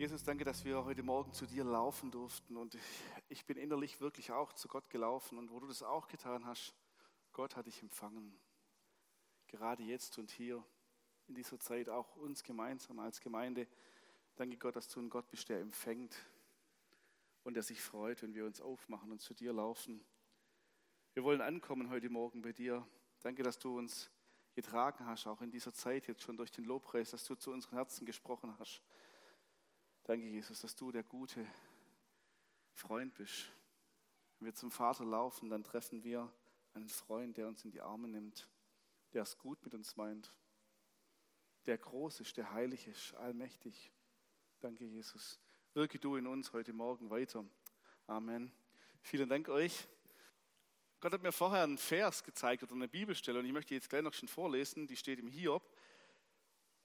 Jesus, danke, dass wir heute Morgen zu dir laufen durften. Und ich bin innerlich wirklich auch zu Gott gelaufen. Und wo du das auch getan hast, Gott hat dich empfangen. Gerade jetzt und hier, in dieser Zeit, auch uns gemeinsam als Gemeinde. Danke Gott, dass du ein Gott bist, der empfängt und der sich freut, wenn wir uns aufmachen und zu dir laufen. Wir wollen ankommen heute Morgen bei dir. Danke, dass du uns getragen hast, auch in dieser Zeit jetzt schon durch den Lobpreis, dass du zu unseren Herzen gesprochen hast. Danke, Jesus, dass du der gute Freund bist. Wenn wir zum Vater laufen, dann treffen wir einen Freund, der uns in die Arme nimmt, der es gut mit uns meint, der groß ist, der heilig ist, allmächtig. Danke, Jesus. Wirke du in uns heute Morgen weiter. Amen. Vielen Dank euch. Gott hat mir vorher einen Vers gezeigt oder eine Bibelstelle und ich möchte jetzt gleich noch schon vorlesen, die steht im Hiob.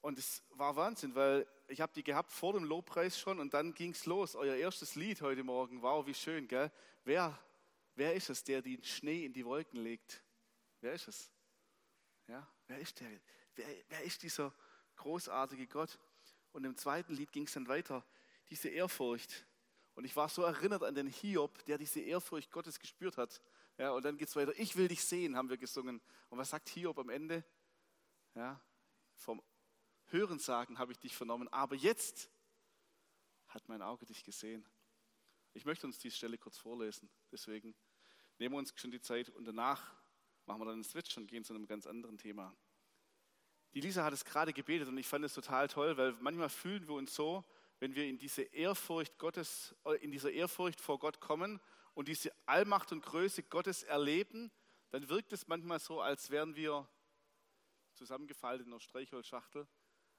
Und es war Wahnsinn, weil ich habe die gehabt vor dem Lobpreis schon und dann ging es los. Euer erstes Lied heute Morgen. Wow, wie schön, gell? Wer, wer ist es, der den Schnee in die Wolken legt? Wer ist es? Ja, wer ist der? Wer, wer ist dieser großartige Gott? Und im zweiten Lied ging es dann weiter. Diese Ehrfurcht. Und ich war so erinnert an den Hiob, der diese Ehrfurcht Gottes gespürt hat. Ja, und dann geht es weiter. Ich will dich sehen, haben wir gesungen. Und was sagt Hiob am Ende? Ja, vom Hörensagen habe ich dich vernommen, aber jetzt hat mein Auge dich gesehen. Ich möchte uns diese Stelle kurz vorlesen. Deswegen nehmen wir uns schon die Zeit und danach machen wir dann einen Switch und gehen zu einem ganz anderen Thema. Die Lisa hat es gerade gebetet und ich fand es total toll, weil manchmal fühlen wir uns so, wenn wir in diese Ehrfurcht Gottes, äh, in dieser Ehrfurcht vor Gott kommen und diese Allmacht und Größe Gottes erleben, dann wirkt es manchmal so, als wären wir zusammengefaltet in einer Streichholzschachtel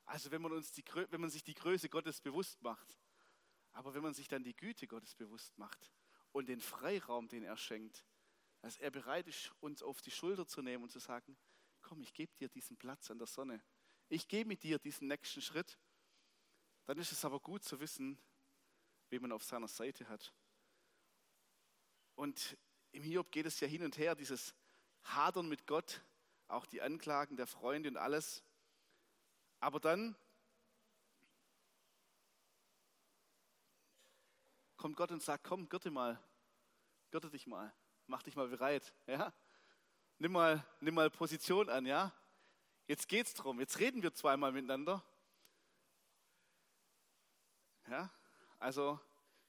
also wenn man, uns die, wenn man sich die Größe Gottes bewusst macht, aber wenn man sich dann die Güte Gottes bewusst macht und den Freiraum, den er schenkt, dass er bereit ist, uns auf die Schulter zu nehmen und zu sagen, komm, ich gebe dir diesen Platz an der Sonne. Ich gehe mit dir diesen nächsten Schritt. Dann ist es aber gut zu wissen, wen man auf seiner Seite hat. Und im Hiob geht es ja hin und her, dieses Hadern mit Gott, auch die Anklagen der Freunde und alles. Aber dann kommt Gott und sagt, komm, gürte mal, gürte dich mal, mach dich mal bereit, ja? Nimm mal, nimm mal Position an, ja? Jetzt geht's drum, jetzt reden wir zweimal miteinander. Ja? Also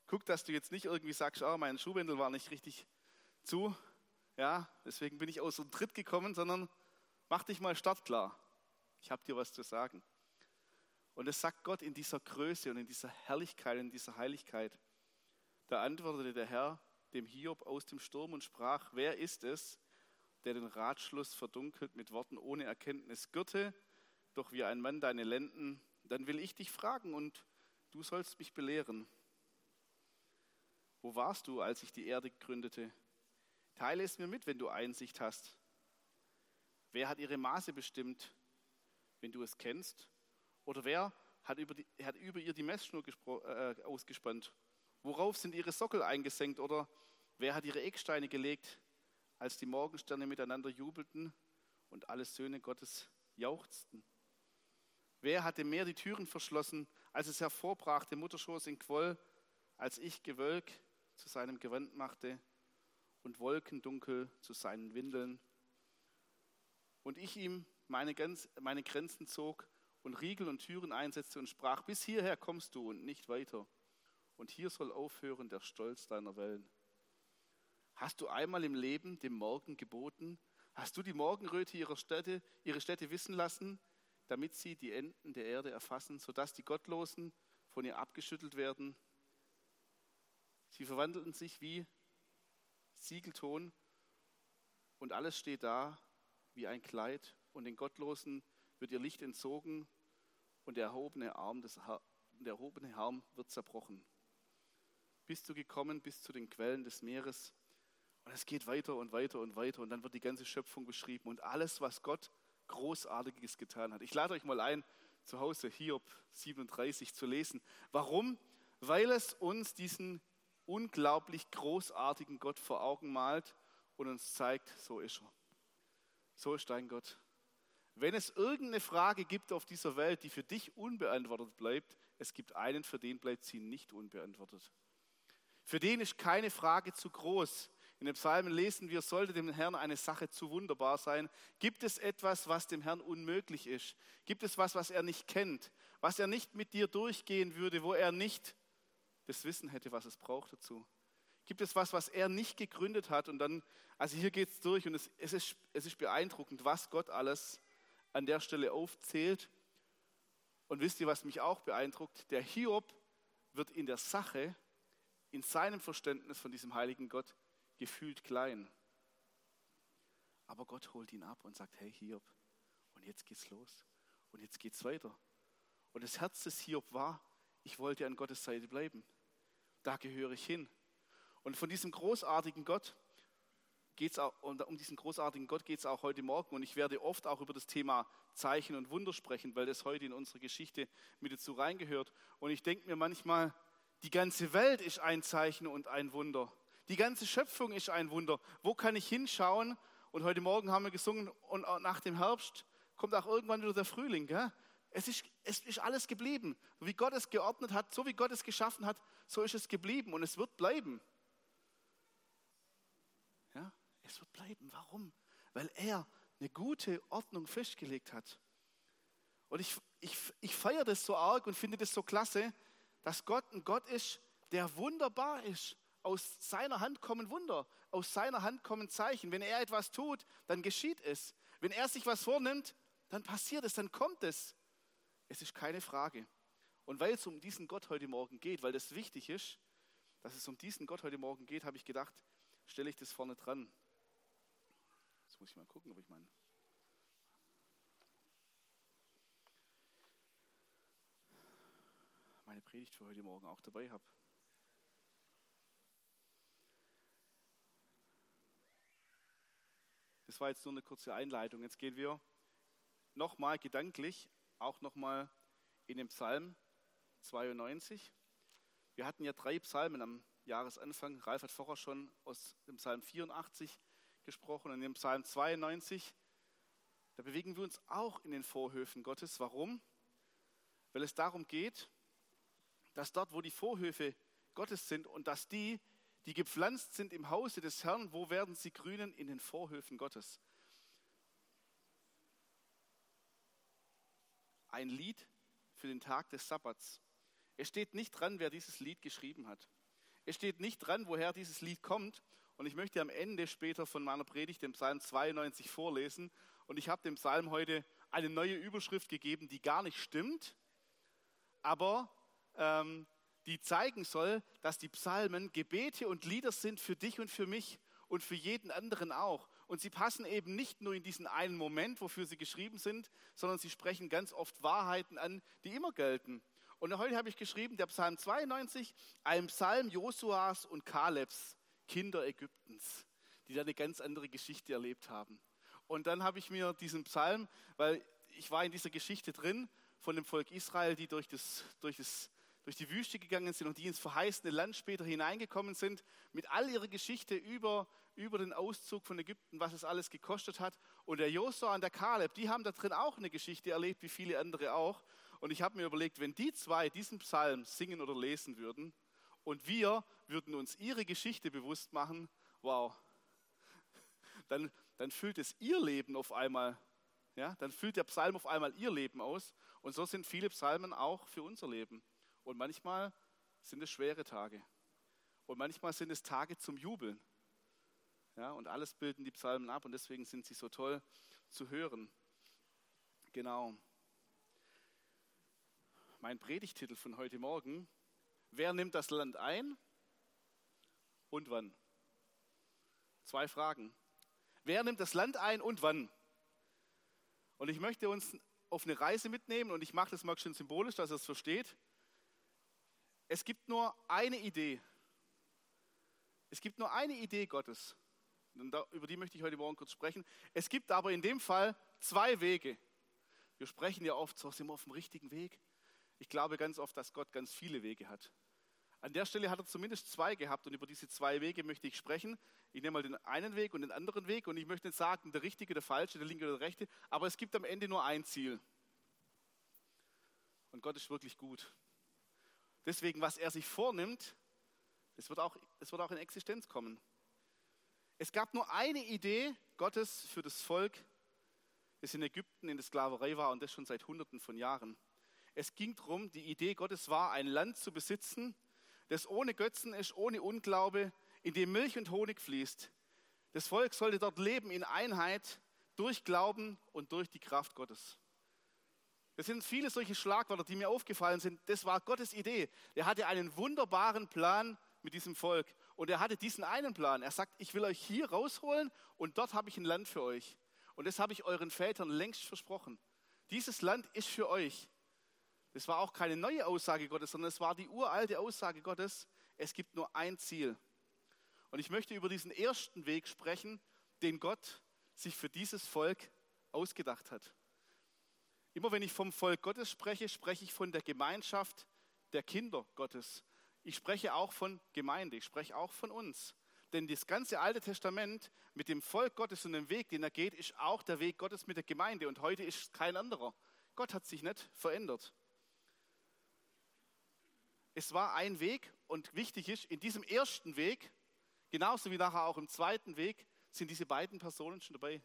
guck, dass du jetzt nicht irgendwie sagst, oh, mein Schuhwindel war nicht richtig zu, ja, deswegen bin ich aus dem Tritt gekommen, sondern mach dich mal startklar ich habe dir was zu sagen. Und es sagt Gott in dieser Größe und in dieser Herrlichkeit, in dieser Heiligkeit. Da antwortete der Herr dem Hiob aus dem Sturm und sprach, wer ist es, der den Ratschluss verdunkelt mit Worten ohne Erkenntnis? Gürte doch wie ein Mann deine Lenden, dann will ich dich fragen und du sollst mich belehren. Wo warst du, als ich die Erde gründete? Teile es mir mit, wenn du Einsicht hast. Wer hat ihre Maße bestimmt? Wenn du es kennst? Oder wer hat über, die, hat über ihr die Messschnur äh, ausgespannt? Worauf sind ihre Sockel eingesenkt? Oder wer hat ihre Ecksteine gelegt, als die Morgensterne miteinander jubelten und alle Söhne Gottes jauchzten? Wer hat dem Meer die Türen verschlossen, als es hervorbrach, der Mutterschoß in Quoll, als ich Gewölk zu seinem Gewand machte und Wolkendunkel zu seinen Windeln? Und ich ihm meine, meine Grenzen zog und Riegel und Türen einsetzte und sprach, bis hierher kommst du und nicht weiter. Und hier soll aufhören der Stolz deiner Wellen. Hast du einmal im Leben dem Morgen geboten? Hast du die Morgenröte ihrer Städte, ihre Städte wissen lassen, damit sie die Enden der Erde erfassen, sodass die Gottlosen von ihr abgeschüttelt werden? Sie verwandelten sich wie Siegelton und alles steht da wie ein Kleid und den Gottlosen wird ihr Licht entzogen und der erhobene Arm, des, der erhobene Arm wird zerbrochen. Bist du gekommen bis zu den Quellen des Meeres und es geht weiter und weiter und weiter und dann wird die ganze Schöpfung beschrieben und alles, was Gott Großartiges getan hat. Ich lade euch mal ein, zu Hause Hiob 37 zu lesen. Warum? Weil es uns diesen unglaublich großartigen Gott vor Augen malt und uns zeigt, so ist er. So ist dein Gott. Wenn es irgendeine Frage gibt auf dieser Welt, die für dich unbeantwortet bleibt, es gibt einen, für den bleibt sie nicht unbeantwortet. Für den ist keine Frage zu groß. In den Psalmen lesen wir, sollte dem Herrn eine Sache zu wunderbar sein. Gibt es etwas, was dem Herrn unmöglich ist? Gibt es was, was er nicht kennt? Was er nicht mit dir durchgehen würde, wo er nicht das Wissen hätte, was es braucht dazu? Gibt es was, was er nicht gegründet hat? Und dann, also hier geht es durch und es, es, ist, es ist beeindruckend, was Gott alles an der Stelle aufzählt. Und wisst ihr, was mich auch beeindruckt? Der Hiob wird in der Sache, in seinem Verständnis von diesem heiligen Gott, gefühlt klein. Aber Gott holt ihn ab und sagt, hey Hiob, und jetzt geht's los. Und jetzt geht's weiter. Und das Herz des Hiob war, ich wollte an Gottes Seite bleiben. Da gehöre ich hin. Und von diesem großartigen Gott geht's auch, um diesen großartigen Gott geht es auch heute Morgen. Und ich werde oft auch über das Thema Zeichen und Wunder sprechen, weil das heute in unsere Geschichte mit dazu reingehört. Und ich denke mir manchmal, die ganze Welt ist ein Zeichen und ein Wunder. Die ganze Schöpfung ist ein Wunder. Wo kann ich hinschauen? Und heute Morgen haben wir gesungen und nach dem Herbst kommt auch irgendwann wieder der Frühling. Gell? Es, ist, es ist alles geblieben. Wie Gott es geordnet hat, so wie Gott es geschaffen hat, so ist es geblieben und es wird bleiben. Es wird bleiben. Warum? Weil er eine gute Ordnung festgelegt hat. Und ich, ich, ich feiere das so arg und finde das so klasse, dass Gott ein Gott ist, der wunderbar ist. Aus seiner Hand kommen Wunder, aus seiner Hand kommen Zeichen. Wenn er etwas tut, dann geschieht es. Wenn er sich was vornimmt, dann passiert es, dann kommt es. Es ist keine Frage. Und weil es um diesen Gott heute Morgen geht, weil das wichtig ist, dass es um diesen Gott heute Morgen geht, habe ich gedacht, stelle ich das vorne dran. Jetzt muss ich mal gucken, ob ich meinen. meine Predigt für heute Morgen auch dabei habe. Das war jetzt nur eine kurze Einleitung. Jetzt gehen wir nochmal gedanklich, auch nochmal in den Psalm 92. Wir hatten ja drei Psalmen am Jahresanfang. Ralf hat vorher schon aus dem Psalm 84 gesprochen und in dem Psalm 92. Da bewegen wir uns auch in den Vorhöfen Gottes. Warum? Weil es darum geht, dass dort, wo die Vorhöfe Gottes sind und dass die, die gepflanzt sind im Hause des Herrn, wo werden sie grünen? In den Vorhöfen Gottes. Ein Lied für den Tag des Sabbats. Es steht nicht dran, wer dieses Lied geschrieben hat. Es steht nicht dran, woher dieses Lied kommt. Und ich möchte am Ende später von meiner Predigt den Psalm 92 vorlesen. Und ich habe dem Psalm heute eine neue Überschrift gegeben, die gar nicht stimmt, aber ähm, die zeigen soll, dass die Psalmen Gebete und Lieder sind für dich und für mich und für jeden anderen auch. Und sie passen eben nicht nur in diesen einen Moment, wofür sie geschrieben sind, sondern sie sprechen ganz oft Wahrheiten an, die immer gelten. Und heute habe ich geschrieben, der Psalm 92, ein Psalm Josuas und Kalebs, Kinder Ägyptens, die da eine ganz andere Geschichte erlebt haben. Und dann habe ich mir diesen Psalm, weil ich war in dieser Geschichte drin von dem Volk Israel, die durch das, durch das durch die Wüste gegangen sind und die ins verheißene Land später hineingekommen sind, mit all ihrer Geschichte über, über den Auszug von Ägypten, was es alles gekostet hat. Und der Josua und der Kaleb, die haben da drin auch eine Geschichte erlebt, wie viele andere auch. Und ich habe mir überlegt, wenn die zwei diesen Psalm singen oder lesen würden und wir würden uns ihre Geschichte bewusst machen, wow, dann, dann füllt es ihr Leben auf einmal, ja, dann füllt der Psalm auf einmal ihr Leben aus. Und so sind viele Psalmen auch für unser Leben. Und manchmal sind es schwere Tage. Und manchmal sind es Tage zum Jubeln. Ja, und alles bilden die Psalmen ab und deswegen sind sie so toll zu hören. Genau. Mein Predigtitel von heute Morgen, wer nimmt das Land ein und wann? Zwei Fragen. Wer nimmt das Land ein und wann? Und ich möchte uns auf eine Reise mitnehmen und ich mache das mal schön symbolisch, dass ihr es versteht. Es gibt nur eine Idee. Es gibt nur eine Idee Gottes. Und da, über die möchte ich heute Morgen kurz sprechen. Es gibt aber in dem Fall zwei Wege. Wir sprechen ja oft, so sind wir auf dem richtigen Weg. Ich glaube ganz oft, dass Gott ganz viele Wege hat. An der Stelle hat er zumindest zwei gehabt und über diese zwei Wege möchte ich sprechen. Ich nehme mal den einen Weg und den anderen Weg und ich möchte nicht sagen, der richtige, der falsche, der linke oder der rechte, aber es gibt am Ende nur ein Ziel. Und Gott ist wirklich gut. Deswegen, was er sich vornimmt, es wird, auch, es wird auch in Existenz kommen. Es gab nur eine Idee Gottes für das Volk, das in Ägypten in der Sklaverei war und das schon seit Hunderten von Jahren. Es ging darum, die Idee Gottes war, ein Land zu besitzen, das ohne Götzen ist, ohne Unglaube, in dem Milch und Honig fließt. Das Volk sollte dort leben in Einheit durch Glauben und durch die Kraft Gottes. Das sind viele solche Schlagwörter, die mir aufgefallen sind. Das war Gottes Idee. Er hatte einen wunderbaren Plan mit diesem Volk. Und er hatte diesen einen Plan. Er sagt, ich will euch hier rausholen und dort habe ich ein Land für euch. Und das habe ich euren Vätern längst versprochen. Dieses Land ist für euch. Das war auch keine neue Aussage Gottes, sondern es war die uralte Aussage Gottes. Es gibt nur ein Ziel. Und ich möchte über diesen ersten Weg sprechen, den Gott sich für dieses Volk ausgedacht hat. Immer wenn ich vom Volk Gottes spreche, spreche ich von der Gemeinschaft der Kinder Gottes. Ich spreche auch von Gemeinde, ich spreche auch von uns. Denn das ganze Alte Testament mit dem Volk Gottes und dem Weg, den er geht, ist auch der Weg Gottes mit der Gemeinde. Und heute ist kein anderer. Gott hat sich nicht verändert. Es war ein Weg und wichtig ist, in diesem ersten Weg, genauso wie nachher auch im zweiten Weg, sind diese beiden Personen schon dabei.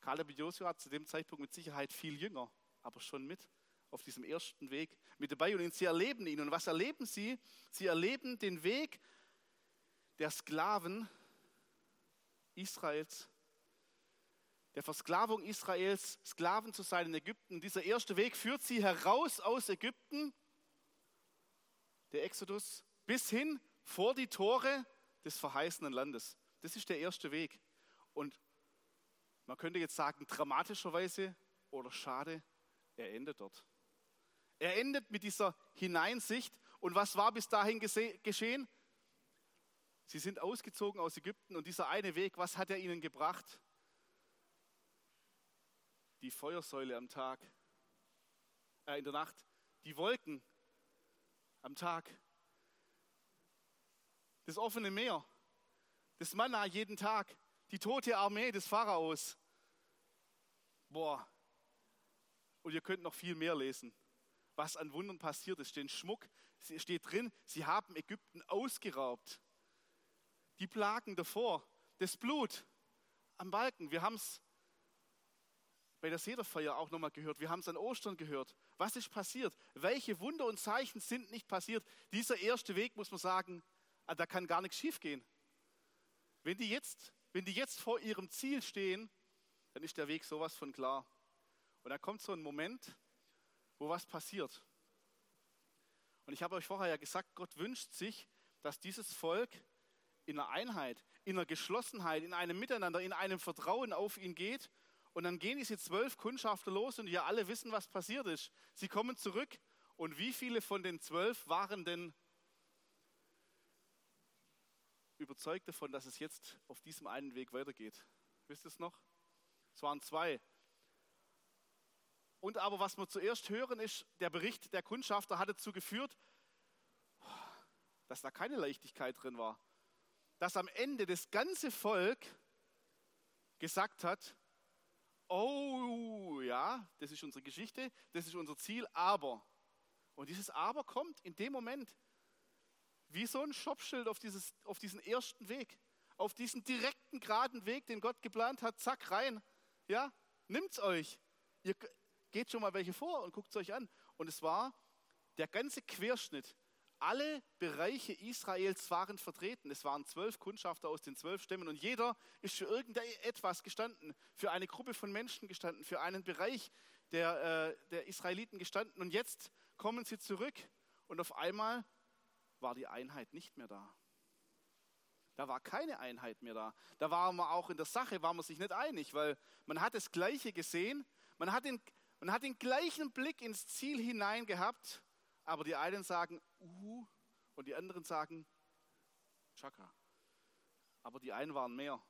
Kaleb und Josua zu dem Zeitpunkt mit Sicherheit viel jünger, aber schon mit auf diesem ersten Weg mit dabei und sie erleben ihn. Und was erleben sie? Sie erleben den Weg der Sklaven Israels, der Versklavung Israels, Sklaven zu sein in Ägypten. Dieser erste Weg führt sie heraus aus Ägypten, der Exodus, bis hin vor die Tore des verheißenen Landes. Das ist der erste Weg. Und man könnte jetzt sagen, dramatischerweise oder schade, er endet dort. Er endet mit dieser Hineinsicht. Und was war bis dahin geschehen? Sie sind ausgezogen aus Ägypten und dieser eine Weg, was hat er ihnen gebracht? Die Feuersäule am Tag, äh, in der Nacht, die Wolken am Tag, das offene Meer, das Manna jeden Tag, die tote Armee des Pharaos. Boah. Und ihr könnt noch viel mehr lesen, was an Wundern passiert ist. Den Schmuck, steht drin, sie haben Ägypten ausgeraubt. Die Plagen davor, das Blut am Balken. Wir haben es bei der Sederfeier auch nochmal gehört. Wir haben es an Ostern gehört. Was ist passiert? Welche Wunder und Zeichen sind nicht passiert? Dieser erste Weg, muss man sagen, ah, da kann gar nichts schiefgehen. Wenn die jetzt wenn die jetzt vor ihrem Ziel stehen, dann ist der Weg sowas von klar. Und da kommt so ein Moment, wo was passiert. Und ich habe euch vorher ja gesagt, Gott wünscht sich, dass dieses Volk in einer Einheit, in einer Geschlossenheit, in einem Miteinander, in einem Vertrauen auf ihn geht. Und dann gehen diese zwölf Kundschafter los und ja alle wissen, was passiert ist. Sie kommen zurück und wie viele von den zwölf waren denn überzeugt davon, dass es jetzt auf diesem einen Weg weitergeht. Wisst ihr es noch? Es waren zwei. Und aber was wir zuerst hören, ist, der Bericht der Kundschafter hat dazu geführt, dass da keine Leichtigkeit drin war. Dass am Ende das ganze Volk gesagt hat, oh ja, das ist unsere Geschichte, das ist unser Ziel, aber. Und dieses Aber kommt in dem Moment, wie so ein Stoppschild auf, auf diesen ersten Weg, auf diesen direkten, geraden Weg, den Gott geplant hat, zack, rein. Ja, nimmt's euch. Ihr geht schon mal welche vor und guckt es euch an. Und es war der ganze Querschnitt. Alle Bereiche Israels waren vertreten. Es waren zwölf Kundschafter aus den zwölf Stämmen und jeder ist für irgendetwas gestanden, für eine Gruppe von Menschen gestanden, für einen Bereich der, äh, der Israeliten gestanden. Und jetzt kommen sie zurück und auf einmal war die Einheit nicht mehr da. Da war keine Einheit mehr da. Da waren wir auch in der Sache, waren wir sich nicht einig, weil man hat das Gleiche gesehen, man hat den, man hat den gleichen Blick ins Ziel hinein gehabt, aber die einen sagen, uh, und die anderen sagen, Chaka. Aber die einen waren mehr.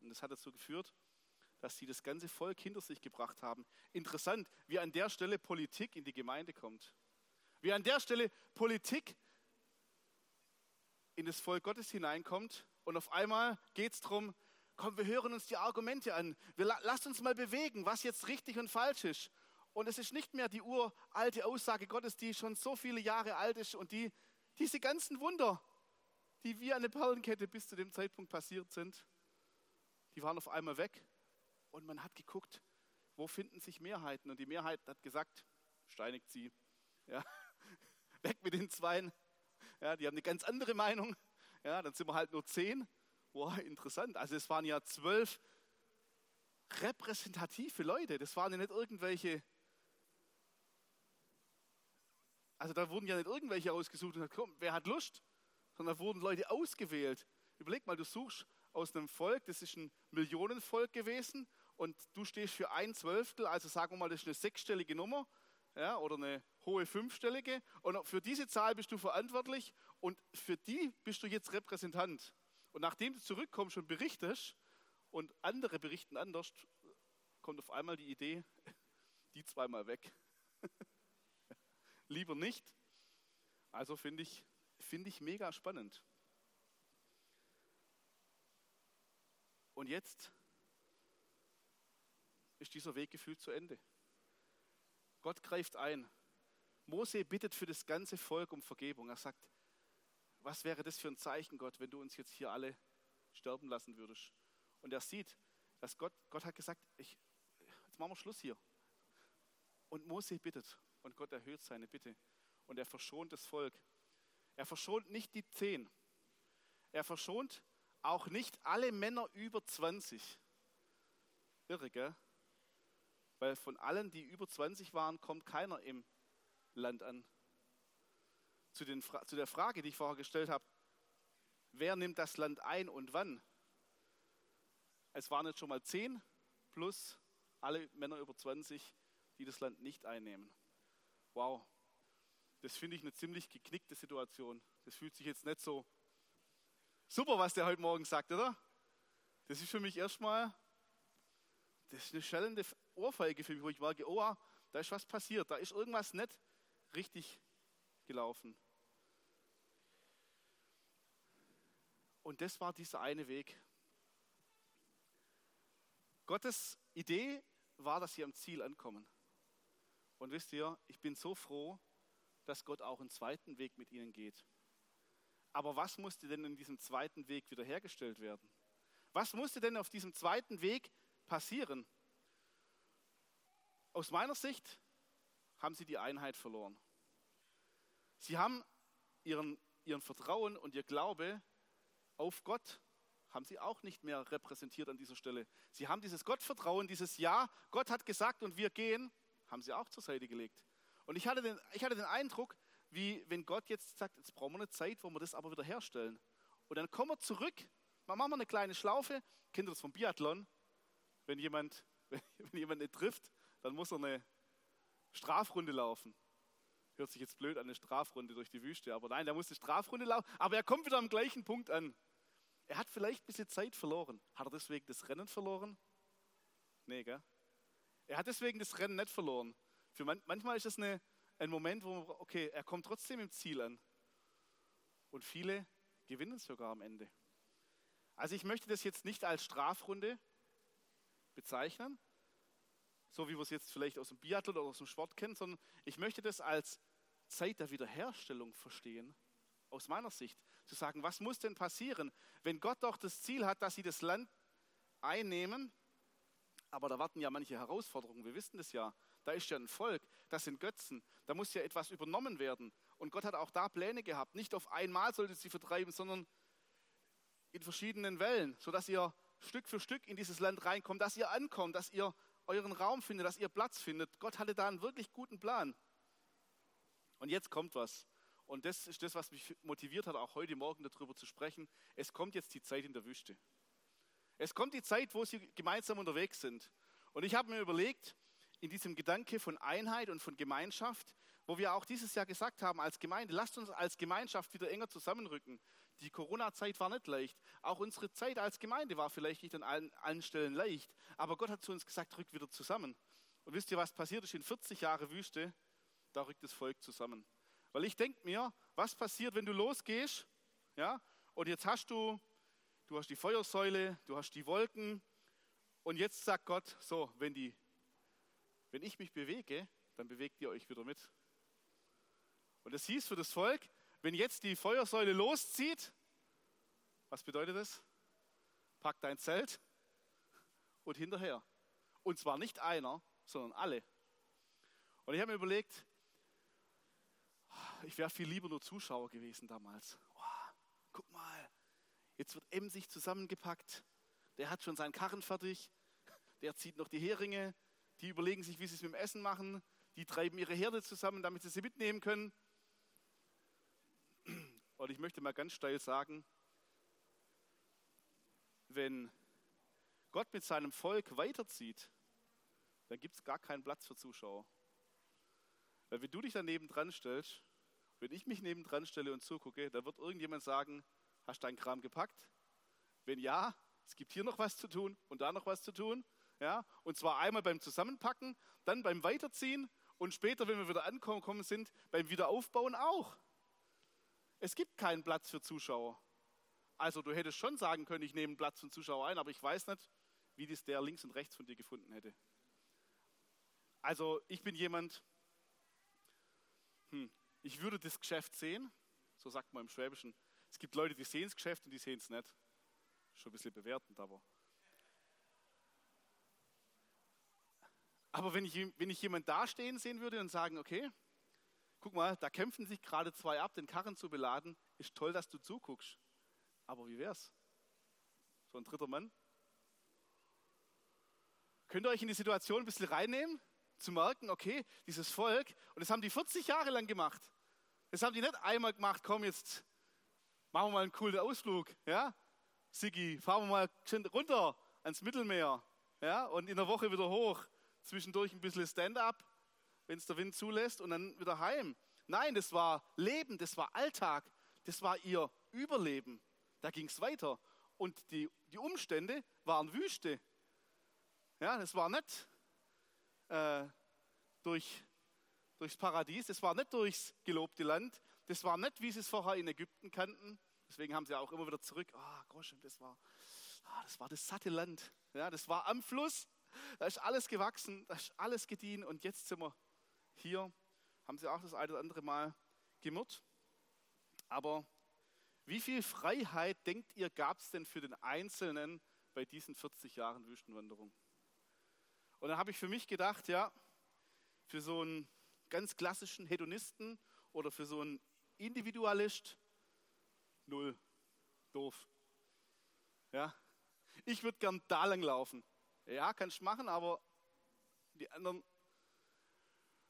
Und das hat dazu geführt, dass sie das ganze Volk hinter sich gebracht haben. Interessant, wie an der Stelle Politik in die Gemeinde kommt. Wie an der Stelle Politik in das Volk Gottes hineinkommt und auf einmal geht es darum, komm, wir hören uns die Argumente an. Wir, lasst uns mal bewegen, was jetzt richtig und falsch ist. Und es ist nicht mehr die uralte Aussage Gottes, die schon so viele Jahre alt ist und die diese ganzen Wunder, die wie eine Perlenkette bis zu dem Zeitpunkt passiert sind, die waren auf einmal weg. Und man hat geguckt, wo finden sich Mehrheiten. Und die Mehrheit hat gesagt, steinigt sie. Ja, weg mit den Zweien. Ja, die haben eine ganz andere Meinung. Ja, dann sind wir halt nur zehn. Boah, interessant. Also es waren ja zwölf repräsentative Leute. Das waren ja nicht irgendwelche Also da wurden ja nicht irgendwelche ausgesucht und gesagt, komm, wer hat Lust? Sondern da wurden Leute ausgewählt. Überleg mal, du suchst aus einem Volk, das ist ein Millionenvolk gewesen und du stehst für ein Zwölftel, also sagen wir mal, das ist eine sechsstellige Nummer ja, oder eine hohe fünfstellige und für diese Zahl bist du verantwortlich und für die bist du jetzt Repräsentant. Und nachdem du zurückkommst und berichtest und andere berichten anders, kommt auf einmal die Idee, die zweimal weg. Lieber nicht. Also finde ich, find ich mega spannend. Und jetzt ist dieser Weg gefühlt zu Ende. Gott greift ein. Mose bittet für das ganze Volk um Vergebung. Er sagt, was wäre das für ein Zeichen, Gott, wenn du uns jetzt hier alle sterben lassen würdest? Und er sieht, dass Gott, Gott hat gesagt, ich, jetzt machen wir Schluss hier. Und Mose bittet und Gott erhöht seine Bitte und er verschont das Volk. Er verschont nicht die zehn. Er verschont auch nicht alle Männer über 20. Irre, gell? Weil von allen, die über 20 waren, kommt keiner im Land an. Zu, den, zu der Frage, die ich vorher gestellt habe, wer nimmt das Land ein und wann? Es waren jetzt schon mal zehn plus alle Männer über 20, die das Land nicht einnehmen. Wow, das finde ich eine ziemlich geknickte Situation. Das fühlt sich jetzt nicht so super, was der heute Morgen sagt, oder? Das ist für mich erstmal, das ist eine schellende Ohrfeige für mich, wo ich merke, oh, da ist was passiert, da ist irgendwas nicht richtig gelaufen. Und das war dieser eine Weg. Gottes Idee war, dass sie am Ziel ankommen. Und wisst ihr, ich bin so froh, dass Gott auch einen zweiten Weg mit ihnen geht. Aber was musste denn in diesem zweiten Weg wiederhergestellt werden? Was musste denn auf diesem zweiten Weg passieren? Aus meiner Sicht haben sie die Einheit verloren. Sie haben ihren, ihren Vertrauen und ihr Glaube auf Gott haben sie auch nicht mehr repräsentiert an dieser Stelle. Sie haben dieses Gottvertrauen, dieses Ja, Gott hat gesagt und wir gehen, haben sie auch zur Seite gelegt. Und ich hatte den, ich hatte den Eindruck, wie wenn Gott jetzt sagt, jetzt brauchen wir eine Zeit, wo wir das aber wieder herstellen. Und dann kommen wir zurück, machen wir eine kleine Schlaufe, kennt ihr das vom Biathlon? Wenn jemand, wenn, jemand nicht trifft, dann muss er eine Strafrunde laufen. Hört sich jetzt blöd an, eine Strafrunde durch die Wüste, aber nein, der muss eine Strafrunde laufen, aber er kommt wieder am gleichen Punkt an. Er hat vielleicht ein bisschen Zeit verloren. Hat er deswegen das Rennen verloren? Nee, gell? Er hat deswegen das Rennen nicht verloren. Für man, manchmal ist es eine, ein Moment, wo, okay, er kommt trotzdem im Ziel an. Und viele gewinnen sogar am Ende. Also ich möchte das jetzt nicht als Strafrunde bezeichnen, so wie wir es jetzt vielleicht aus dem Biathlon oder aus dem Sport kennen, sondern ich möchte das als Zeit der Wiederherstellung verstehen, aus meiner Sicht. Zu sagen, was muss denn passieren, wenn Gott doch das Ziel hat, dass sie das Land einnehmen, aber da warten ja manche Herausforderungen, wir wissen das ja. Da ist ja ein Volk, das sind Götzen, da muss ja etwas übernommen werden. Und Gott hat auch da Pläne gehabt. Nicht auf einmal sollte sie vertreiben, sondern in verschiedenen Wellen, sodass ihr Stück für Stück in dieses Land reinkommt, dass ihr ankommt, dass ihr euren Raum findet, dass ihr Platz findet. Gott hatte da einen wirklich guten Plan. Und jetzt kommt was. Und das ist das, was mich motiviert hat, auch heute Morgen darüber zu sprechen. Es kommt jetzt die Zeit in der Wüste. Es kommt die Zeit, wo sie gemeinsam unterwegs sind. Und ich habe mir überlegt, in diesem Gedanke von Einheit und von Gemeinschaft, wo wir auch dieses Jahr gesagt haben als Gemeinde, lasst uns als Gemeinschaft wieder enger zusammenrücken. Die Corona-Zeit war nicht leicht. Auch unsere Zeit als Gemeinde war vielleicht nicht an allen, allen Stellen leicht. Aber Gott hat zu uns gesagt, rück wieder zusammen. Und wisst ihr, was passiert ist in 40 Jahren Wüste? Da rückt das Volk zusammen. Weil ich denke mir, was passiert, wenn du losgehst? Ja, und jetzt hast du du hast die Feuersäule, du hast die Wolken. Und jetzt sagt Gott, so, wenn, die, wenn ich mich bewege, dann bewegt ihr euch wieder mit. Und das hieß für das Volk, wenn jetzt die Feuersäule loszieht, was bedeutet das? Pack dein Zelt und hinterher. Und zwar nicht einer, sondern alle. Und ich habe mir überlegt, ich wäre viel lieber nur Zuschauer gewesen damals. Oh, guck mal, jetzt wird M sich zusammengepackt. Der hat schon seinen Karren fertig. Der zieht noch die Heringe. Die überlegen sich, wie sie es mit dem Essen machen. Die treiben ihre Herde zusammen, damit sie sie mitnehmen können. Und ich möchte mal ganz steil sagen, wenn Gott mit seinem Volk weiterzieht, dann gibt es gar keinen Platz für Zuschauer. Weil wenn du dich daneben dran stellst, wenn ich mich neben dran stelle und zugucke, dann wird irgendjemand sagen, hast du deinen Kram gepackt? Wenn ja, es gibt hier noch was zu tun und da noch was zu tun. Ja? Und zwar einmal beim Zusammenpacken, dann beim Weiterziehen und später, wenn wir wieder angekommen sind, beim Wiederaufbauen auch. Es gibt keinen Platz für Zuschauer. Also du hättest schon sagen können, ich nehme einen Platz für Zuschauer ein, aber ich weiß nicht, wie das der links und rechts von dir gefunden hätte. Also ich bin jemand, hm, ich würde das Geschäft sehen, so sagt man im Schwäbischen. Es gibt Leute, die sehen das Geschäft und die sehen es nicht. Schon ein bisschen bewertend, aber. Aber wenn ich, wenn ich jemanden dastehen sehen würde und sagen, okay, guck mal, da kämpfen sich gerade zwei ab, den Karren zu beladen, ist toll, dass du zuguckst. Aber wie wär's? So ein dritter Mann? Könnt ihr euch in die Situation ein bisschen reinnehmen? Zu merken, okay, dieses Volk, und das haben die 40 Jahre lang gemacht. Das haben die nicht einmal gemacht, komm, jetzt machen wir mal einen coolen Ausflug. Ja? Sigi, fahren wir mal runter ans Mittelmeer. Ja? Und in der Woche wieder hoch. Zwischendurch ein bisschen Stand-up, wenn es der Wind zulässt, und dann wieder heim. Nein, das war Leben, das war Alltag, das war ihr Überleben. Da ging es weiter. Und die, die Umstände waren Wüste. Ja, das war nicht äh, durch, durchs Paradies, das war nicht durchs gelobte Land, das war nicht, wie sie es vorher in Ägypten kannten. Deswegen haben sie auch immer wieder zurück, ah, oh, Groschen, das war, ah, das war das satte Land. Ja, das war am Fluss, da ist alles gewachsen, da ist alles gediehen und jetzt sind wir hier, haben sie auch das eine oder andere Mal gemurrt. Aber wie viel Freiheit, denkt ihr, gab es denn für den Einzelnen bei diesen 40 Jahren Wüstenwanderung? Und dann habe ich für mich gedacht, ja, für so einen ganz klassischen Hedonisten oder für so einen Individualist, null, doof. Ja, ich würde gern da lang laufen. Ja, kannst machen, aber die anderen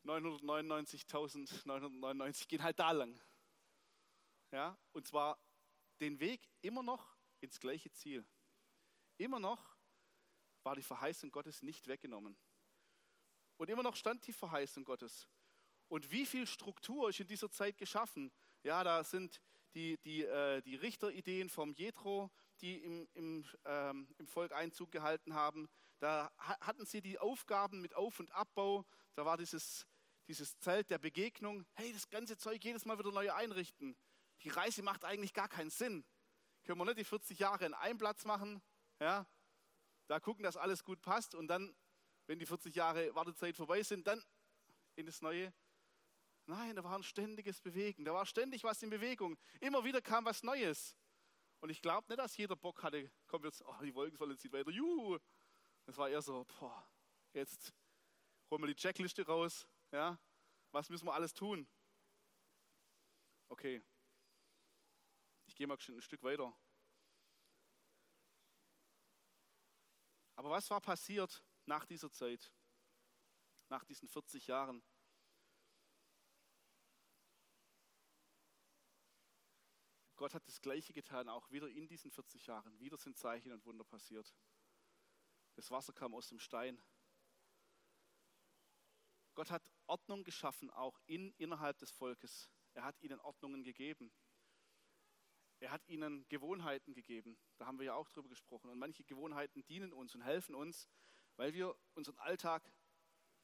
999.999 gehen halt da lang. Ja, und zwar den Weg immer noch ins gleiche Ziel. Immer noch war die Verheißung Gottes nicht weggenommen. Und immer noch stand die Verheißung Gottes. Und wie viel Struktur ist in dieser Zeit geschaffen? Ja, da sind die, die, äh, die Richterideen vom Jethro, die im, im, ähm, im Volk Einzug gehalten haben. Da hatten sie die Aufgaben mit Auf- und Abbau. Da war dieses, dieses Zelt der Begegnung. Hey, das ganze Zeug jedes Mal wieder neu einrichten die Reise macht eigentlich gar keinen Sinn. Können wir nicht die 40 Jahre in einem Platz machen, ja, da gucken, dass alles gut passt und dann, wenn die 40 Jahre Wartezeit vorbei sind, dann in das Neue. Nein, da war ein ständiges Bewegen, da war ständig was in Bewegung. Immer wieder kam was Neues. Und ich glaube nicht, dass jeder Bock hatte, kommt jetzt, oh, die Wolkensäule zieht weiter, juhu. Das war eher so, boah, jetzt holen wir die Checkliste raus, ja, was müssen wir alles tun? Okay, gehe mal ein Stück weiter. Aber was war passiert nach dieser Zeit, nach diesen 40 Jahren? Gott hat das Gleiche getan, auch wieder in diesen 40 Jahren. Wieder sind Zeichen und Wunder passiert. Das Wasser kam aus dem Stein. Gott hat Ordnung geschaffen, auch in, innerhalb des Volkes. Er hat ihnen Ordnungen gegeben. Er hat ihnen Gewohnheiten gegeben. Da haben wir ja auch drüber gesprochen. Und manche Gewohnheiten dienen uns und helfen uns, weil wir unseren Alltag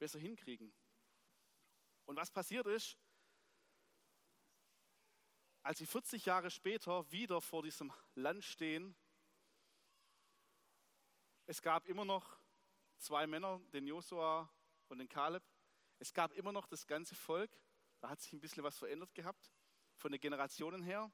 besser hinkriegen. Und was passiert ist, als sie 40 Jahre später wieder vor diesem Land stehen, es gab immer noch zwei Männer, den Josua und den Kaleb, Es gab immer noch das ganze Volk, da hat sich ein bisschen was verändert gehabt, von den Generationen her.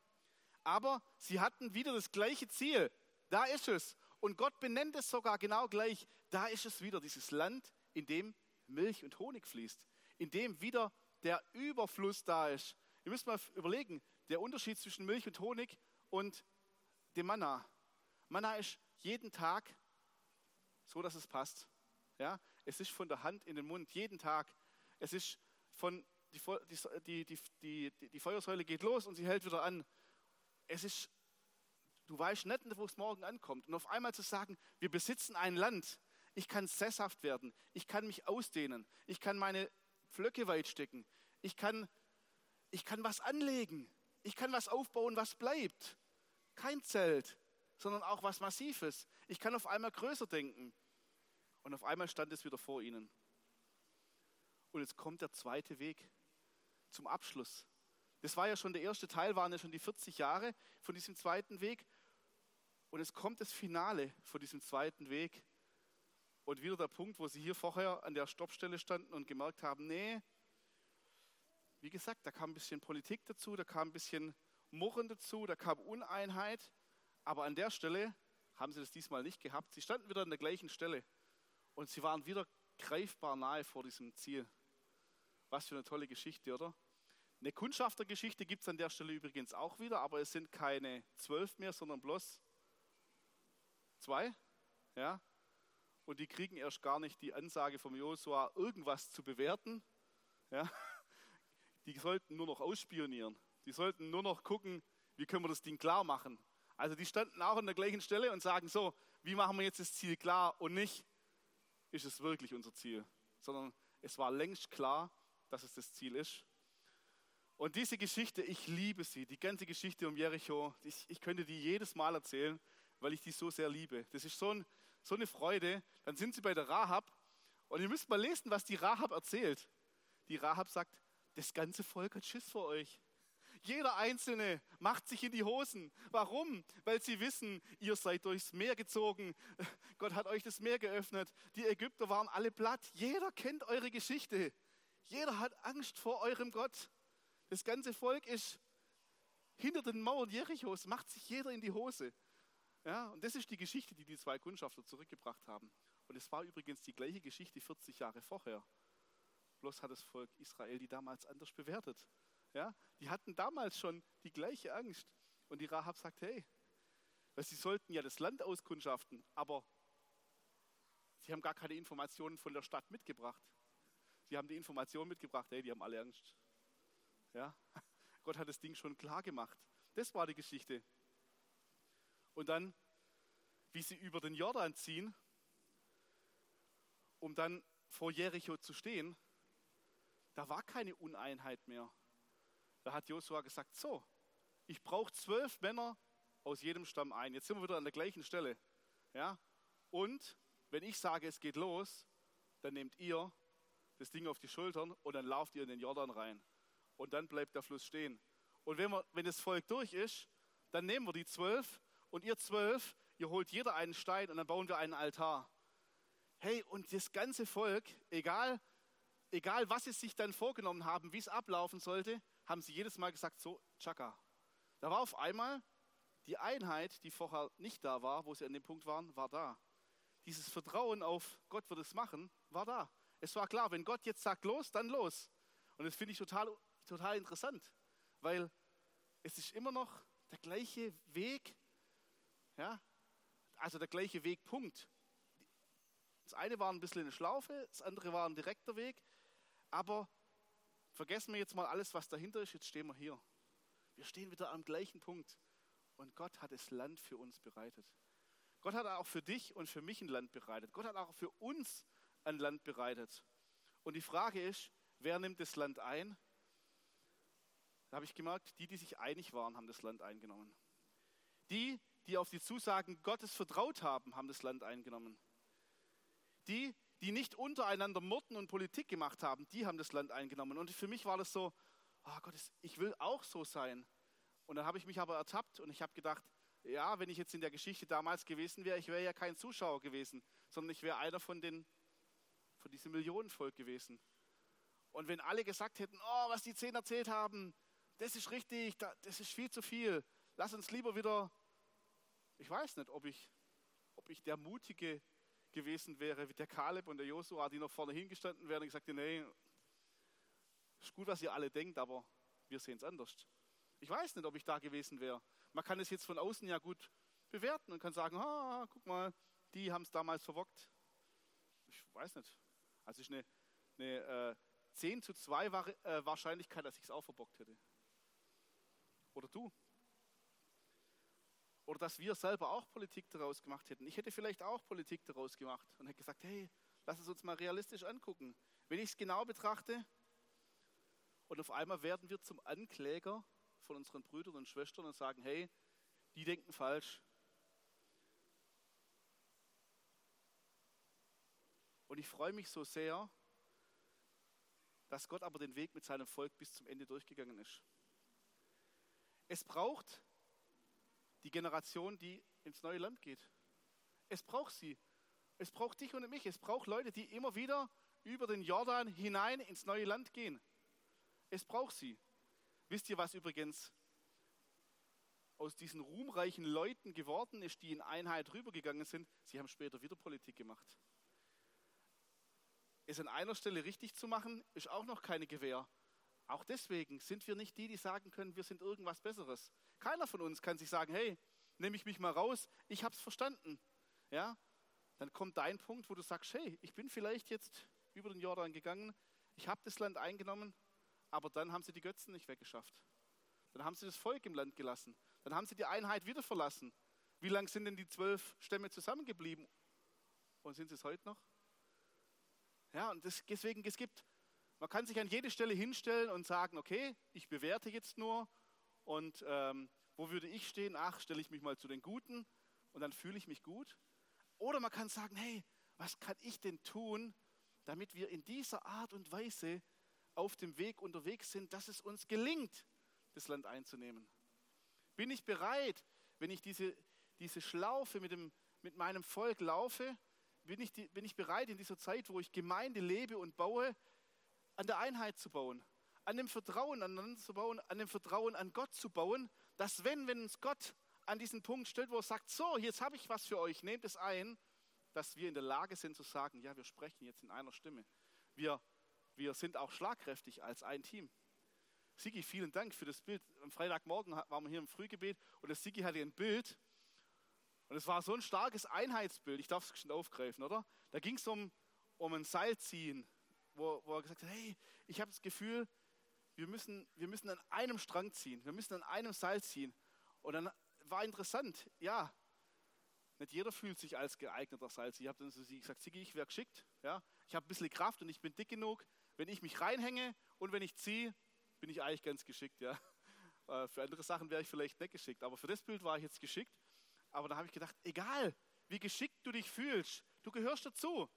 Aber sie hatten wieder das gleiche Ziel. Da ist es. Und Gott benennt es sogar genau gleich. Da ist es wieder, dieses Land, in dem Milch und Honig fließt, in dem wieder der Überfluss da ist. Ihr müsst mal überlegen, der Unterschied zwischen Milch und Honig und dem Manna. Manna ist jeden Tag so, dass es passt. Ja? Es ist von der Hand in den Mund, jeden Tag. Es ist von, die, die, die, die, Feuersäule geht los und sie hält wieder an. Es ist, du weißt nicht, wo es morgen ankommt. Und auf einmal zu sagen, wir besitzen ein Land, ich kann sesshaft werden, ich kann mich ausdehnen, ich kann meine Pflöcke weit stecken, ich kann, ich kann was anlegen, ich kann was aufbauen, was bleibt. Kein Zelt, sondern auch was Massives. Ich kann auf einmal größer denken. Und auf einmal stand es wieder vor ihnen. Und jetzt kommt der zweite Weg zum Abschluss. Das war ja schon der erste Teil, waren ja schon die 40 Jahre von diesem zweiten Weg. Und es kommt das Finale von diesem zweiten Weg. Und wieder der Punkt, wo sie hier vorher an der Stoppstelle standen und gemerkt haben, nee, wie gesagt, da kam ein bisschen Politik dazu, da kam ein bisschen Murren dazu, da kam Uneinheit. Aber an der Stelle haben sie das diesmal nicht gehabt. Sie standen wieder an der gleichen Stelle und sie waren wieder greifbar nahe vor diesem Ziel. Was für eine tolle Geschichte, oder? Eine Kundschaftergeschichte gibt es an der Stelle übrigens auch wieder, aber es sind keine zwölf mehr, sondern bloß zwei. Ja? Und die kriegen erst gar nicht die Ansage vom Josua, irgendwas zu bewerten. Ja? Die sollten nur noch ausspionieren. Die sollten nur noch gucken, wie können wir das Ding klar machen. Also die standen auch an der gleichen Stelle und sagen so, wie machen wir jetzt das Ziel klar und nicht, ist es wirklich unser Ziel, sondern es war längst klar, dass es das Ziel ist. Und diese Geschichte, ich liebe sie, die ganze Geschichte um Jericho, ich, ich könnte die jedes Mal erzählen, weil ich die so sehr liebe. Das ist so, ein, so eine Freude. Dann sind sie bei der Rahab und ihr müsst mal lesen, was die Rahab erzählt. Die Rahab sagt, das ganze Volk hat Schiss vor euch. Jeder Einzelne macht sich in die Hosen. Warum? Weil sie wissen, ihr seid durchs Meer gezogen. Gott hat euch das Meer geöffnet. Die Ägypter waren alle platt. Jeder kennt eure Geschichte. Jeder hat Angst vor eurem Gott. Das ganze Volk ist hinter den Mauern Jerichos, macht sich jeder in die Hose. Ja, und das ist die Geschichte, die die zwei Kundschafter zurückgebracht haben. Und es war übrigens die gleiche Geschichte 40 Jahre vorher. Bloß hat das Volk Israel die damals anders bewertet. Ja, die hatten damals schon die gleiche Angst. Und die Rahab sagt, hey, weil sie sollten ja das Land auskundschaften, aber sie haben gar keine Informationen von der Stadt mitgebracht. Sie haben die Informationen mitgebracht, hey, die haben alle Angst. Ja, Gott hat das Ding schon klar gemacht. Das war die Geschichte. Und dann, wie sie über den Jordan ziehen, um dann vor Jericho zu stehen, da war keine Uneinheit mehr. Da hat Josua gesagt, so, ich brauche zwölf Männer aus jedem Stamm ein. Jetzt sind wir wieder an der gleichen Stelle. Ja? Und wenn ich sage, es geht los, dann nehmt ihr das Ding auf die Schultern und dann lauft ihr in den Jordan rein. Und dann bleibt der Fluss stehen. Und wenn, wir, wenn das Volk durch ist, dann nehmen wir die zwölf und ihr zwölf, ihr holt jeder einen Stein und dann bauen wir einen Altar. Hey, und das ganze Volk, egal, egal was sie sich dann vorgenommen haben, wie es ablaufen sollte, haben sie jedes Mal gesagt, so, Chaka. Da war auf einmal die Einheit, die vorher nicht da war, wo sie an dem Punkt waren, war da. Dieses Vertrauen auf Gott wird es machen, war da. Es war klar, wenn Gott jetzt sagt, los, dann los. Und das finde ich total, total interessant, weil es ist immer noch der gleiche Weg, ja, also der gleiche Wegpunkt. Das eine war ein bisschen eine Schlaufe, das andere war ein direkter Weg, aber Vergessen wir jetzt mal alles, was dahinter ist, jetzt stehen wir hier. Wir stehen wieder am gleichen Punkt. Und Gott hat das Land für uns bereitet. Gott hat auch für dich und für mich ein Land bereitet. Gott hat auch für uns ein Land bereitet. Und die Frage ist, wer nimmt das Land ein? Da habe ich gemerkt, die, die sich einig waren, haben das Land eingenommen. Die, die auf die Zusagen Gottes vertraut haben, haben das Land eingenommen. Die, die nicht untereinander Morden und Politik gemacht haben, die haben das Land eingenommen. Und für mich war das so, oh Gott, ich will auch so sein. Und dann habe ich mich aber ertappt und ich habe gedacht, ja, wenn ich jetzt in der Geschichte damals gewesen wäre, ich wäre ja kein Zuschauer gewesen, sondern ich wäre einer von, den, von diesem Millionenvolk gewesen. Und wenn alle gesagt hätten, oh, was die zehn erzählt haben, das ist richtig, das ist viel zu viel. Lass uns lieber wieder, ich weiß nicht, ob ich, ob ich der Mutige gewesen wäre, wie der Kaleb und der Josua, die noch vorne hingestanden wären und gesagt hätten, nee, ist gut, was ihr alle denkt, aber wir sehen es anders. Ich weiß nicht, ob ich da gewesen wäre. Man kann es jetzt von außen ja gut bewerten und kann sagen, ah, guck mal, die haben es damals verwockt. Ich weiß nicht. Also ist eine, eine äh, 10 zu 2 äh, Wahrscheinlichkeit, dass ich es auch verbockt hätte. Oder du. Oder dass wir selber auch Politik daraus gemacht hätten. Ich hätte vielleicht auch Politik daraus gemacht und hätte gesagt, hey, lass es uns mal realistisch angucken. Wenn ich es genau betrachte und auf einmal werden wir zum Ankläger von unseren Brüdern und Schwestern und sagen, hey, die denken falsch. Und ich freue mich so sehr, dass Gott aber den Weg mit seinem Volk bis zum Ende durchgegangen ist. Es braucht die Generation, die ins neue Land geht. Es braucht sie. Es braucht dich und mich. Es braucht Leute, die immer wieder über den Jordan hinein ins neue Land gehen. Es braucht sie. Wisst ihr, was übrigens aus diesen ruhmreichen Leuten geworden ist, die in Einheit rübergegangen sind? Sie haben später wieder Politik gemacht. Es an einer Stelle richtig zu machen, ist auch noch keine Gewähr. Auch deswegen sind wir nicht die, die sagen können, wir sind irgendwas Besseres. Keiner von uns kann sich sagen, hey, nehme ich mich mal raus, ich habe es verstanden. Ja? Dann kommt dein Punkt, wo du sagst, hey, ich bin vielleicht jetzt über den Jordan gegangen, ich habe das Land eingenommen, aber dann haben sie die Götzen nicht weggeschafft. Dann haben sie das Volk im Land gelassen. Dann haben sie die Einheit wieder verlassen. Wie lange sind denn die zwölf Stämme zusammengeblieben? Und sind sie es heute noch? Ja, und das, deswegen, es gibt man kann sich an jede Stelle hinstellen und sagen, okay, ich bewerte jetzt nur und ähm, wo würde ich stehen? Ach, stelle ich mich mal zu den Guten und dann fühle ich mich gut. Oder man kann sagen, hey, was kann ich denn tun, damit wir in dieser Art und Weise auf dem Weg unterwegs sind, dass es uns gelingt, das Land einzunehmen? Bin ich bereit, wenn ich diese, diese Schlaufe mit, dem, mit meinem Volk laufe, bin ich, die, bin ich bereit in dieser Zeit, wo ich Gemeinde lebe und baue, an der Einheit zu bauen, an dem Vertrauen aneinander zu bauen, an dem Vertrauen an Gott zu bauen, dass wenn, wenn uns Gott an diesen Punkt stellt, wo er sagt, so, jetzt habe ich was für euch, nehmt es ein, dass wir in der Lage sind zu sagen, ja, wir sprechen jetzt in einer Stimme. Wir, wir sind auch schlagkräftig als ein Team. Sigi, vielen Dank für das Bild. Am Freitagmorgen waren wir hier im Frühgebet und das Sigi hatte ein Bild und es war so ein starkes Einheitsbild. Ich darf es schon aufgreifen, oder? Da ging es um, um ein Seilziehen wo, wo er gesagt hat, hey, ich habe das Gefühl, wir müssen, wir müssen an einem Strang ziehen, wir müssen an einem Seil ziehen. Und dann war interessant, ja, nicht jeder fühlt sich als geeigneter Salz. Ich habe dann so gesagt, Sigi, ich wäre geschickt. Ja? Ich habe ein bisschen Kraft und ich bin dick genug. Wenn ich mich reinhänge und wenn ich ziehe, bin ich eigentlich ganz geschickt. Ja? Äh, für andere Sachen wäre ich vielleicht nicht geschickt. Aber für das Bild war ich jetzt geschickt. Aber da habe ich gedacht, egal, wie geschickt du dich fühlst, du gehörst dazu.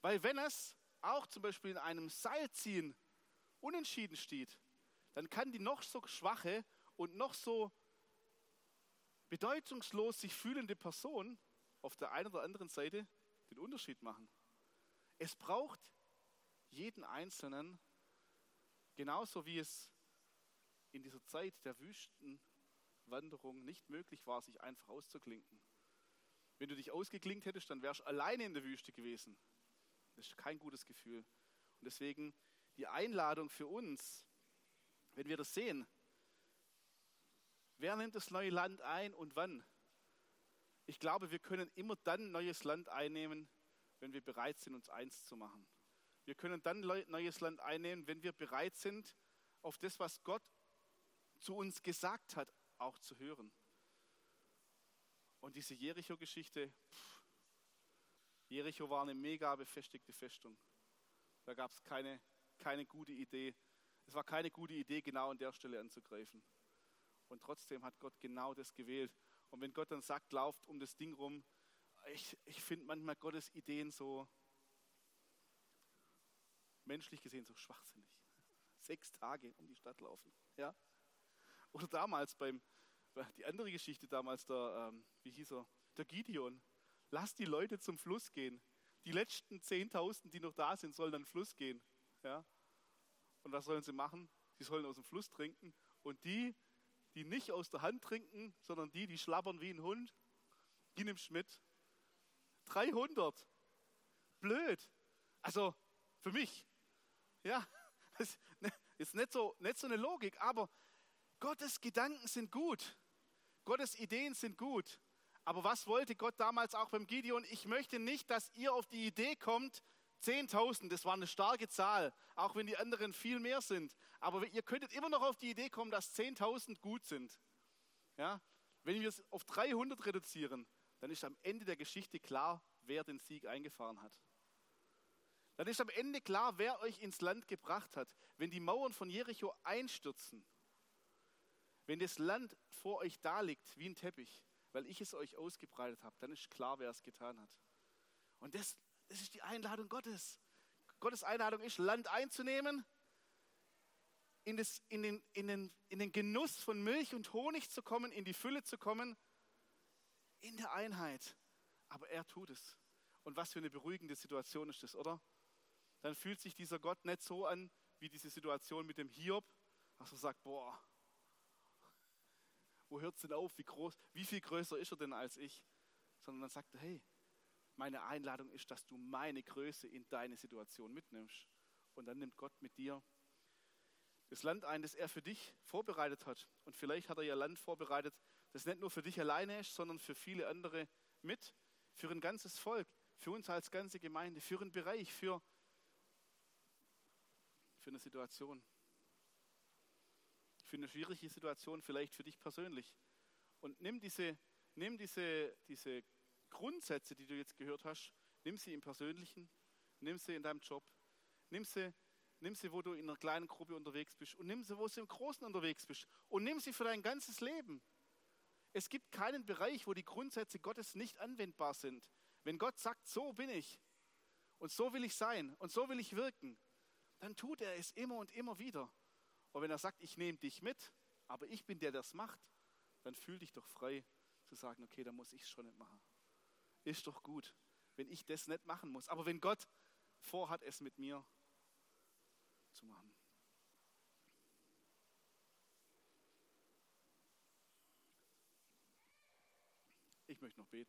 Weil wenn es auch zum Beispiel in einem Seilziehen unentschieden steht, dann kann die noch so schwache und noch so bedeutungslos sich fühlende Person auf der einen oder anderen Seite den Unterschied machen. Es braucht jeden Einzelnen, genauso wie es in dieser Zeit der Wüstenwanderung nicht möglich war, sich einfach auszuklinken. Wenn du dich ausgeklinkt hättest, dann wärst du alleine in der Wüste gewesen. Das ist kein gutes Gefühl. Und deswegen die Einladung für uns, wenn wir das sehen, wer nimmt das neue Land ein und wann? Ich glaube, wir können immer dann neues Land einnehmen, wenn wir bereit sind, uns eins zu machen. Wir können dann neues Land einnehmen, wenn wir bereit sind, auf das, was Gott zu uns gesagt hat, auch zu hören. Und diese Jericho-Geschichte, Jericho war eine mega befestigte Festung. Da gab es keine, keine gute Idee. Es war keine gute Idee, genau an der Stelle anzugreifen. Und trotzdem hat Gott genau das gewählt. Und wenn Gott dann sagt, lauft um das Ding rum, ich, ich finde manchmal Gottes Ideen so menschlich gesehen so schwachsinnig. Sechs Tage um die Stadt laufen. Ja? Oder damals beim, die andere Geschichte damals, der, ähm, wie hieß er, der Gideon lass die Leute zum Fluss gehen. Die letzten 10.000, die noch da sind, sollen dann Fluss gehen. Ja? Und was sollen sie machen? Sie sollen aus dem Fluss trinken. Und die, die nicht aus der Hand trinken, sondern die, die schlabbern wie ein Hund, die nimmst mit. 300. Blöd. Also für mich. Ja, das ist nicht so, nicht so eine Logik, aber Gottes Gedanken sind gut. Gottes Ideen sind gut. Aber was wollte Gott damals auch beim Gideon? Ich möchte nicht, dass ihr auf die Idee kommt, 10.000, das war eine starke Zahl, auch wenn die anderen viel mehr sind. Aber ihr könntet immer noch auf die Idee kommen, dass 10.000 gut sind. Ja? Wenn wir es auf 300 reduzieren, dann ist am Ende der Geschichte klar, wer den Sieg eingefahren hat. Dann ist am Ende klar, wer euch ins Land gebracht hat. Wenn die Mauern von Jericho einstürzen, wenn das Land vor euch da liegt wie ein Teppich, weil ich es euch ausgebreitet habe, dann ist klar, wer es getan hat. Und das, das ist die Einladung Gottes. Gottes Einladung ist, Land einzunehmen, in, das, in, den, in, den, in den Genuss von Milch und Honig zu kommen, in die Fülle zu kommen, in der Einheit. Aber er tut es. Und was für eine beruhigende Situation ist das, oder? Dann fühlt sich dieser Gott nicht so an wie diese Situation mit dem Hiob, was er sagt, boah, hört es denn auf? Wie, groß, wie viel größer ist er denn als ich? Sondern dann sagt er, hey, meine Einladung ist, dass du meine Größe in deine Situation mitnimmst. Und dann nimmt Gott mit dir das Land ein, das er für dich vorbereitet hat. Und vielleicht hat er ja Land vorbereitet, das nicht nur für dich alleine ist, sondern für viele andere mit, für ein ganzes Volk, für uns als ganze Gemeinde, für einen Bereich, für, für eine Situation für eine schwierige Situation, vielleicht für dich persönlich. Und nimm diese, nimm diese, diese Grundsätze, die du jetzt gehört hast, nimm sie im Persönlichen, nimm sie in deinem Job, nimm sie, nimm sie, wo du in einer kleinen Gruppe unterwegs bist und nimm sie, wo du im Großen unterwegs bist und nimm sie für dein ganzes Leben. Es gibt keinen Bereich, wo die Grundsätze Gottes nicht anwendbar sind. Wenn Gott sagt, so bin ich und so will ich sein und so will ich wirken, dann tut er es immer und immer wieder. Und wenn er sagt, ich nehme dich mit, aber ich bin der, der das macht, dann fühl dich doch frei zu sagen, okay, dann muss ich es schon nicht machen. Ist doch gut, wenn ich das nicht machen muss. Aber wenn Gott vorhat, es mit mir zu machen. Ich möchte noch beten.